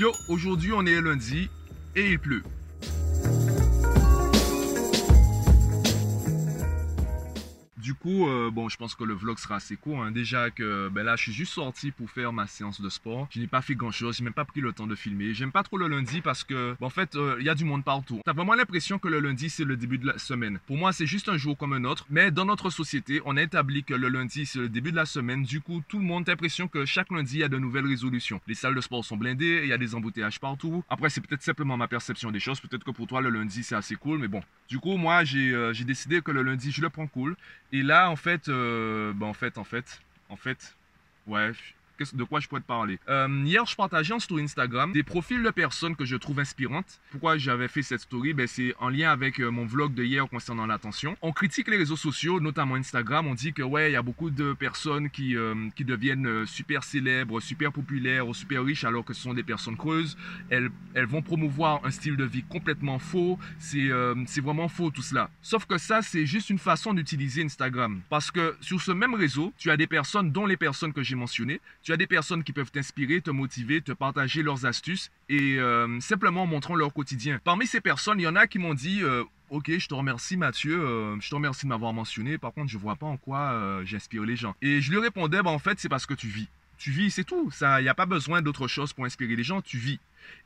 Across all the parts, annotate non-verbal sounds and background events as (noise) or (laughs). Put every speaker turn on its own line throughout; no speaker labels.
Yo, aujourd'hui on est lundi et il pleut. Du coup, euh, bon, je pense que le vlog sera assez court. hein. Déjà que ben là, je suis juste sorti pour faire ma séance de sport. Je n'ai pas fait grand chose, j'ai même pas pris le temps de filmer. J'aime pas trop le lundi parce que, ben, en fait, euh, il y a du monde partout. T'as vraiment l'impression que le lundi c'est le début de la semaine. Pour moi, c'est juste un jour comme un autre. Mais dans notre société, on a établi que le lundi c'est le début de la semaine. Du coup, tout le monde a l'impression que chaque lundi il y a de nouvelles résolutions. Les salles de sport sont blindées, il y a des embouteillages partout. Après, c'est peut-être simplement ma perception des choses. Peut-être que pour toi, le lundi c'est assez cool, mais bon. Du coup, moi, j'ai euh, décidé que le lundi je le prends cool. Là, en fait, euh, bah, en fait, en fait, en fait, ouais, de quoi je pourrais te parler Euh, Hier, je partageais en story Instagram des profils de personnes que je trouve inspirantes. Pourquoi j'avais fait cette story? Ben, C'est en lien avec euh, mon vlog de hier concernant l'attention. On critique les réseaux sociaux, notamment Instagram. On dit que, ouais, il y a beaucoup de personnes qui, euh, qui deviennent super célèbres, super populaires ou super riches alors que ce sont des personnes creuses. Elles, elles vont promouvoir un style de vie complètement faux. C'est c'est vraiment faux tout cela. Sauf que ça, c'est juste une façon d'utiliser Instagram. Parce que sur ce même réseau, tu as des personnes, dont les personnes que j'ai mentionnées, as des personnes qui peuvent t'inspirer, te motiver, te partager leurs astuces et euh, simplement en montrant leur quotidien. Parmi ces personnes, il y en a qui m'ont dit... euh, Ok, je te remercie Mathieu, euh, je te remercie de m'avoir mentionné. Par contre, je vois pas en quoi j'inspire les gens. Et je lui répondais, bah, en fait, c'est parce que tu vis. Tu vis, c'est tout. Il n'y a pas besoin d'autre chose pour inspirer les gens. Tu vis.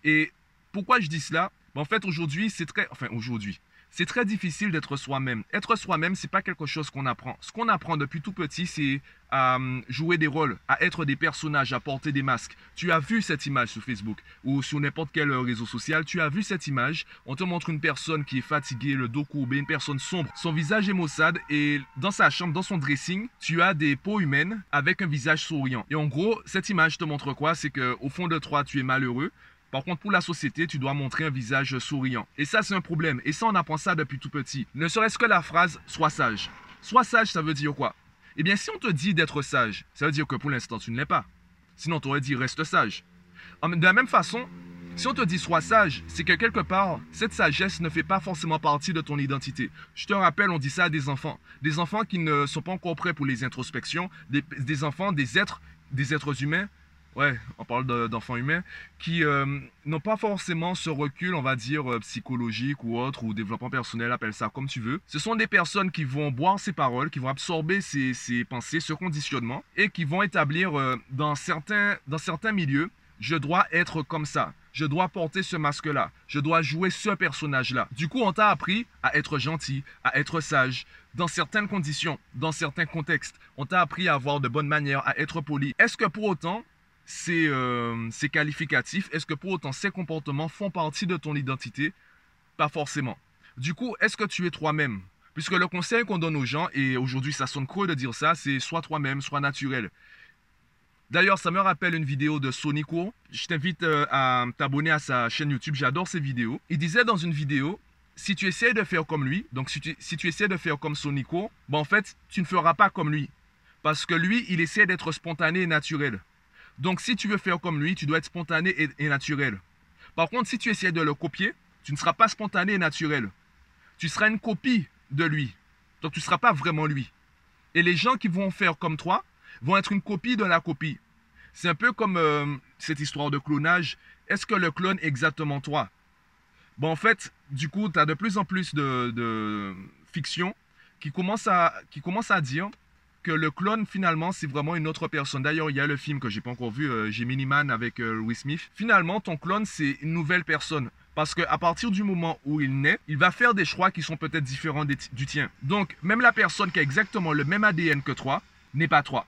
Et pourquoi je dis cela? Ben, En fait, aujourd'hui, c'est très... Enfin, aujourd'hui. C'est très difficile d'être soi-même. Être soi-même, c'est pas quelque chose qu'on apprend. Ce qu'on apprend depuis tout petit, c'est à hum, jouer des rôles, à être des personnages, à porter des masques. Tu as vu cette image sur Facebook ou sur n'importe quel euh, réseau social. Tu as vu cette image. On te montre une personne qui est fatiguée, le dos courbé, une personne sombre. Son visage est maussade et dans sa chambre, dans son dressing, tu as des peaux humaines avec un visage souriant. Et en gros, cette image te montre quoi? C'est que au fond de toi, tu es malheureux. Par contre, pour la société, tu dois montrer un visage souriant. Et ça, c'est un problème. Et ça, on apprend ça depuis tout petit. Ne serait-ce que la phrase « sois sage ». Sois sage, ça veut dire quoi? Eh bien, si on te dit d'être sage, ça veut dire que pour l'instant, tu ne l'es pas. Sinon, on t'aurait dit « reste sage ». De la même façon, si on te dit « sois sage », c'est que quelque part, cette sagesse ne fait pas forcément partie de ton identité. Je te rappelle, on dit ça à des enfants. Des enfants qui ne sont pas encore prêts pour les introspections, des, des enfants, des êtres, des êtres humains ouais, on parle de- d'enfants humains, qui euh, n'ont pas forcément ce recul, on va dire, euh, psychologique ou autre, ou développement personnel, appelle ça comme tu veux. Ce sont des personnes qui vont boire ces paroles, qui vont absorber ces, ces pensées, ce conditionnement, et qui vont établir euh, dans, certains, dans certains milieux, je dois être comme ça. Je dois porter ce masque-là. Je dois jouer ce personnage-là. Du coup, on t'a appris à être gentil, à être sage, dans certaines conditions, dans certains contextes. On t'a appris à avoir de bonnes manières, à être poli. Est-ce que pour autant, ces, euh, qualificatifs, est-ce que pour autant ces comportements font partie de ton identité? Pas forcément. Du coup, est-ce que tu es toi-même? Puisque le conseil qu'on donne aux gens, et aujourd'hui ça sonne creux de dire ça, c'est sois toi-même, sois naturel. D'ailleurs, ça me rappelle une vidéo de Sonico. Je t'invite euh, à t'abonner à sa chaîne YouTube, j'adore ses vidéos. Il disait dans une vidéo, si tu essaies de faire comme lui, donc si tu, si tu essaies de faire comme Sonico, ben en fait, tu ne feras pas comme lui. Parce que lui, il essaie d'être spontané et naturel. Donc, si tu veux faire comme lui, tu dois être spontané et, naturel. Par contre, si tu essaies de le copier, tu ne seras pas spontané et naturel. Tu seras une copie de lui. Donc, tu ne seras pas vraiment lui. Et les gens qui vont faire comme toi vont être une copie de la copie. C'est un peu comme euh, cette histoire de clonage. Est-ce que le clone est exactement toi? Bon, en fait, du coup, tu as de plus en plus de, de fiction qui commence, à, qui commence à dire que le clone finalement c'est vraiment une autre personne. D'ailleurs, il y a le film que j'ai pas encore vu, euh, Gemini Man avec euh, Will Smith. Finalement, ton clone c'est une nouvelle personne. Parce qu'à partir du moment où il naît, il va faire des choix qui sont peut-être différents du tien. Donc, même la personne qui a exactement le même ADN que toi n'est pas toi.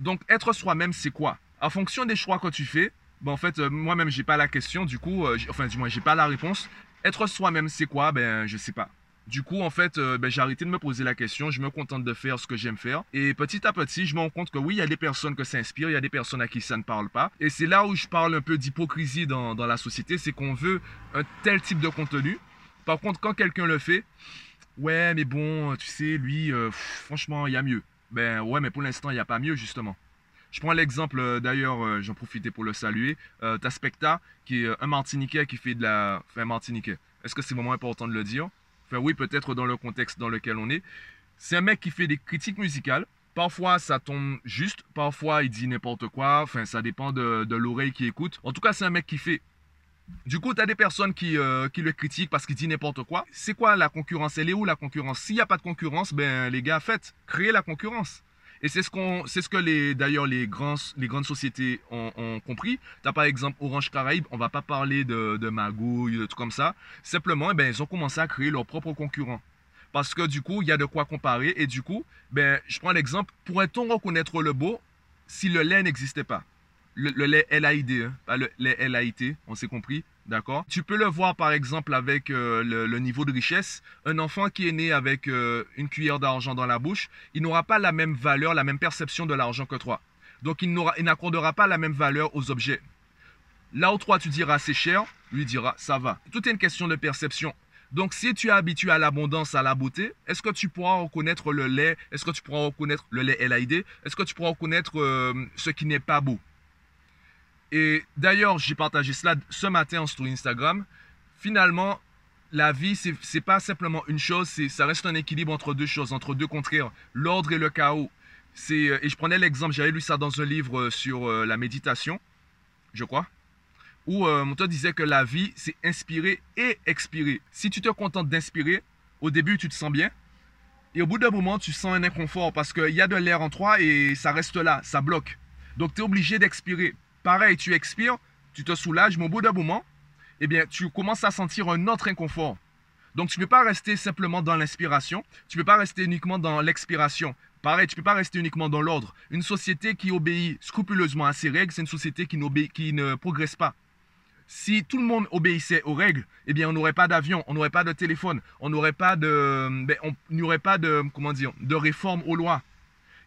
Donc, être soi-même, c'est quoi? En fonction des choix que tu fais, ben, en fait, euh, moi-même, j'ai pas la question, du coup, euh, enfin, du moins, j'ai pas la réponse. Être soi-même, c'est quoi? Ben, je sais pas. Du coup, en fait, euh, ben, j'ai arrêté de me poser la question. Je me contente de faire ce que j'aime faire. Et petit à petit, je me rends compte que oui, il y a des personnes que ça inspire, il y a des personnes à qui ça ne parle pas. Et c'est là où je parle un peu d'hypocrisie dans, la société. C'est qu'on veut un tel type de contenu. Par contre, quand quelqu'un le fait, ouais, mais bon, tu sais, lui, euh, franchement, il y a mieux. Ben ouais, mais pour l'instant, il n'y a pas mieux, justement. Je prends l'exemple, euh, d'ailleurs, euh, j'en profitais pour le saluer. Euh, T'as Specta, qui est un Martiniquais qui fait de la. Enfin, Martiniquais. Est-ce que c'est vraiment important de le dire? Enfin, oui, peut-être dans le contexte dans lequel on est. C'est un mec qui fait des critiques musicales. Parfois, ça tombe juste. Parfois, il dit n'importe quoi. Enfin, ça dépend de, de l'oreille qui écoute. En tout cas, c'est un mec qui fait. Du coup, tu as des personnes qui, euh, qui le critiquent parce qu'ils disent n'importe quoi. C'est quoi la concurrence? Elle est où la concurrence? S'il n'y a pas de concurrence, ben les gars, faites, créez la concurrence. Et c'est ce qu'on, c'est ce que les, d'ailleurs les grandes sociétés ont, compris. T'as par exemple Orange Caraïbes, on va pas parler de, magouilles, de tout comme ça. Simplement, eh ben ils ont commencé à créer leurs propres concurrents. Parce que du coup, il y a de quoi comparer. Et du coup, ben, je prends l'exemple, pourrait-on reconnaître le beau si le lait n'existait pas? Le, le, lait LAID, pas le lait LAIT, on s'est compris, d'accord Tu peux le voir par exemple avec euh, le, niveau de richesse. Un enfant qui est né avec euh, une cuillère d'argent dans la bouche, il n'aura pas la même valeur, la même perception de l'argent que toi. Donc il n'accordera pas la même valeur aux objets. Là où toi tu diras c'est cher, lui dira ça va. Tout est une question de perception. Donc, si tu es habitué à l'abondance, à la beauté, est-ce que tu pourras reconnaître le lait? Est-ce que tu pourras reconnaître le lait LAID Est-ce que tu pourras reconnaître euh, ce qui n'est pas beau? Et d'ailleurs, j'ai partagé cela ce matin sur Instagram. Finalement, la vie, c'est n'est pas simplement une chose, ça reste un équilibre entre deux choses, entre deux contraires, l'ordre et le chaos. Euh, et je prenais l'exemple, j'avais lu ça dans un livre euh, sur la méditation, je crois où euh, mon disait que la vie, c'est inspirer et expirer. Si tu te contentes d'inspirer, au début, tu te sens bien. Et au bout d'un moment, tu sens un inconfort parce qu'il y a de l'air en toi et ça reste là, ça bloque. Donc, tu es obligé d'expirer. Pareil, tu expires, tu te soulages, mais au bout d'un moment, eh bien, tu commences à sentir un autre inconfort. Donc, tu ne peux pas rester simplement dans l'inspiration, tu ne peux pas rester uniquement dans l'expiration. Pareil, tu ne peux pas rester uniquement dans l'ordre. Une société qui obéit scrupuleusement à ses règles, c'est une société qui, ne progresse pas. Si tout le monde obéissait aux règles, eh bien, on n'aurait pas d'avion, on n'aurait pas de téléphone, on n'aurait pas de, ben, comment dire, de réforme aux lois.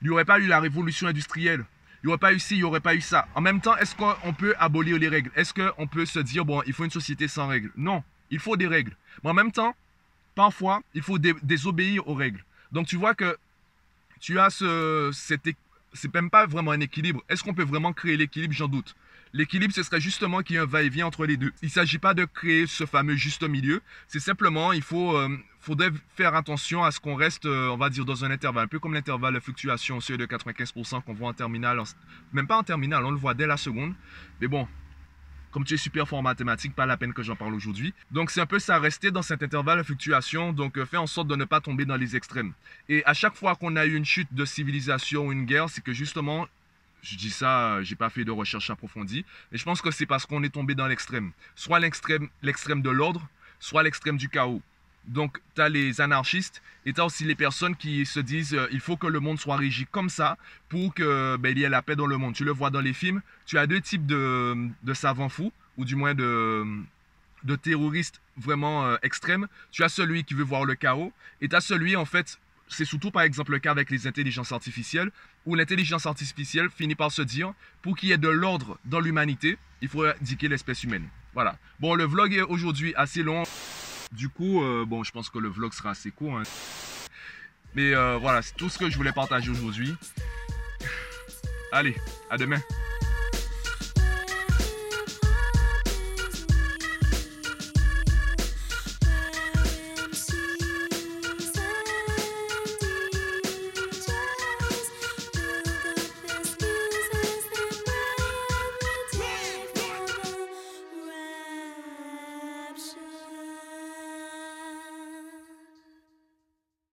Il n'y aurait pas eu la révolution industrielle. Il n'y aurait pas eu ci, il n'y aurait pas eu ça. En même temps, est-ce qu'on peut abolir les règles? Est-ce qu'on peut se dire, bon, il faut une société sans règles? Non, il faut des règles. Mais en même temps, parfois, il faut désobéir aux règles. Donc, tu vois que tu as ce, c'est même pas vraiment un équilibre. Est-ce qu'on peut vraiment créer l'équilibre? J'en doute. L'équilibre, ce serait justement qu'il y ait un va-et-vient entre les deux. Il ne s'agit pas de créer ce fameux juste milieu. C'est simplement, il faut, euh, faudrait faire attention à ce qu'on reste, euh, on va dire, dans un intervalle. Un peu comme l'intervalle de fluctuation seuil de 95% qu'on voit en terminale. même pas en terminale, on le voit dès la seconde. Mais bon, comme tu es super fort en mathématiques, pas la peine que j'en parle aujourd'hui. Donc c'est un peu ça, rester dans cet intervalle de fluctuation, donc euh, fais en sorte de ne pas tomber dans les extrêmes. Et à chaque fois qu'on a eu une chute de civilisation ou une guerre, c'est que justement, je dis ça, j'ai pas fait de recherche approfondie, mais je pense que c'est parce qu'on est tombé dans l'extrême. Soit l'extrême de l'ordre, soit l'extrême du chaos. Donc, tu as les anarchistes et tu as aussi les personnes qui se disent euh, il faut que le monde soit régi comme ça pour qu'il ben, y ait la paix dans le monde. Tu le vois dans les films, tu as deux types de, savants fous, ou du moins de, de terroristes vraiment euh, extrêmes. Tu as celui qui veut voir le chaos et tu as celui, en fait, c'est surtout par exemple le cas avec les intelligences artificielles, où l'intelligence artificielle finit par se dire, pour qu'il y ait de l'ordre dans l'humanité, il faut indiquer l'espèce humaine. Voilà. Bon, le vlog est aujourd'hui assez long. Du coup, euh, bon, je pense que le vlog sera assez court. Hein. Mais euh, voilà, c'est tout ce que je voulais partager aujourd'hui. (laughs) Allez, à demain.